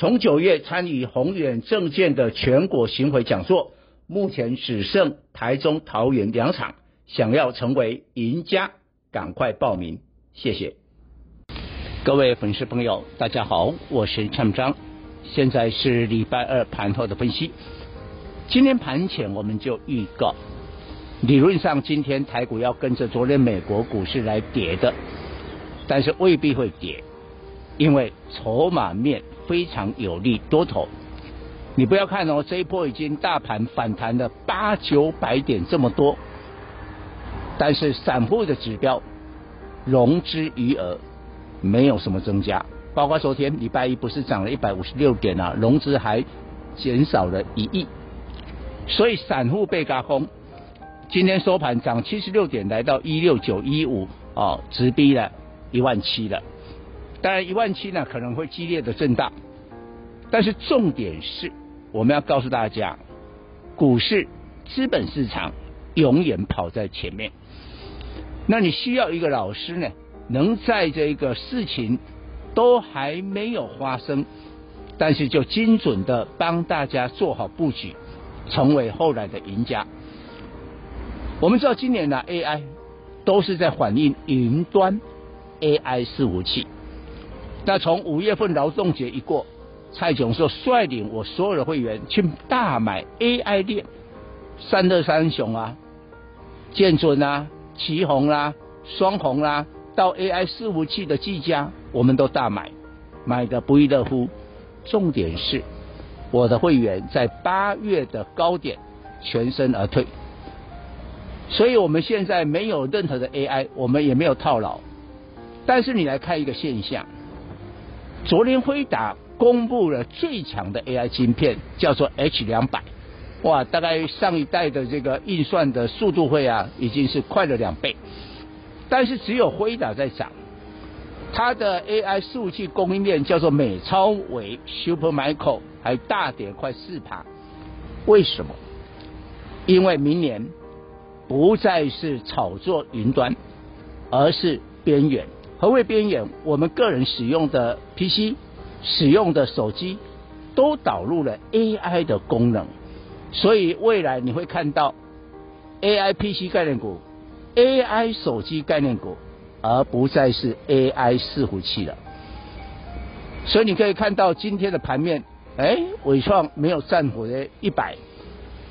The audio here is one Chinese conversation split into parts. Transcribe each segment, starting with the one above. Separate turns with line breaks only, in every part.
从九月参与宏远证券的全国巡回讲座，目前只剩台中、桃园两场，想要成为赢家，赶快报名，谢谢。各位粉丝朋友，大家好，我是蔡章，现在是礼拜二盘后的分析。今天盘前我们就预告，理论上今天台股要跟着昨天美国股市来跌的，但是未必会跌，因为筹码面。非常有利多头，你不要看哦，这一波已经大盘反弹了八九百点这么多，但是散户的指标融资余额没有什么增加，包括昨天礼拜一不是涨了一百五十六点啊，融资还减少了一亿，所以散户被轧空，今天收盘涨七十六点，来到一六九一五哦，直逼了一万七了。当然，一万七呢可能会激烈的震荡，但是重点是，我们要告诉大家，股市资本市场永远跑在前面。那你需要一个老师呢，能在这个事情都还没有发生，但是就精准的帮大家做好布局，成为后来的赢家。我们知道今年的 AI 都是在反映云端 AI 伺服器。那从五月份劳动节一过，蔡总说率领我所有的会员去大买 AI 链，三二三雄啊，建准啊，旗红啦，双红啦，到 AI 伺服器的技嘉，我们都大买，买的不亦乐乎。重点是，我的会员在八月的高点全身而退，所以我们现在没有任何的 AI，我们也没有套牢。但是你来看一个现象。昨天辉达公布了最强的 AI 晶片，叫做 H 两百，哇，大概上一代的这个运算的速度会啊，已经是快了两倍。但是只有辉达在涨，它的 AI 数据供应链叫做美超微 Supermicro 还大跌快四趴。为什么？因为明年不再是炒作云端，而是边缘。何谓边缘？我们个人使用的 PC、使用的手机，都导入了 AI 的功能，所以未来你会看到 AI PC 概念股、AI 手机概念股，而不再是 AI 伺服器了。所以你可以看到今天的盘面，哎，纬创没有战火的一百，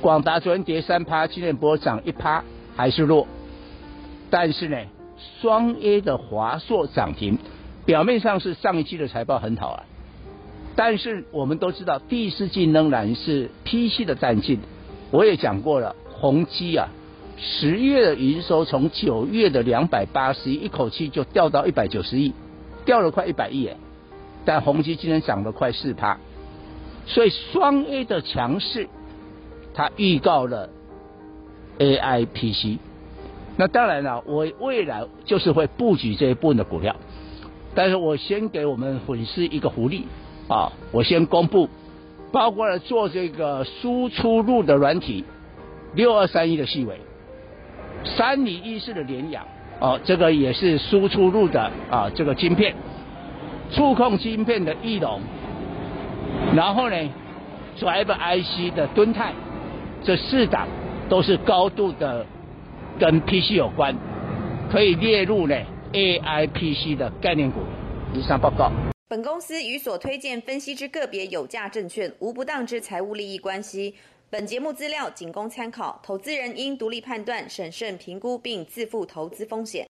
广达昨天跌三趴，今天波涨一趴，还是弱，但是呢？双 A 的华硕涨停，表面上是上一季的财报很好啊，但是我们都知道第四季仍然是 PC 的淡季。我也讲过了，宏碁啊，十月的营收从九月的两百八十亿一口气就掉到一百九十亿，掉了快一百亿哎，但宏碁今天涨了快四趴，所以双 A 的强势，它预告了 AI PC。那当然了，我未来就是会布局这一部分的股票，但是我先给我们粉丝一个福利啊，我先公布，包括了做这个输出入的软体，六二三一的细微，三零一四的联阳，哦，这个也是输出入的啊，这个晶片，触控晶片的翼龙，然后呢，Drive IC 的敦泰，这四档都是高度的。跟 PC 有关，可以列入呢 AI PC 的概念股。以上报告。
本公司与所推荐分析之个别有价证券无不当之财务利益关系。本节目资料仅供参考，投资人应独立判断、审慎评估并自负投资风险。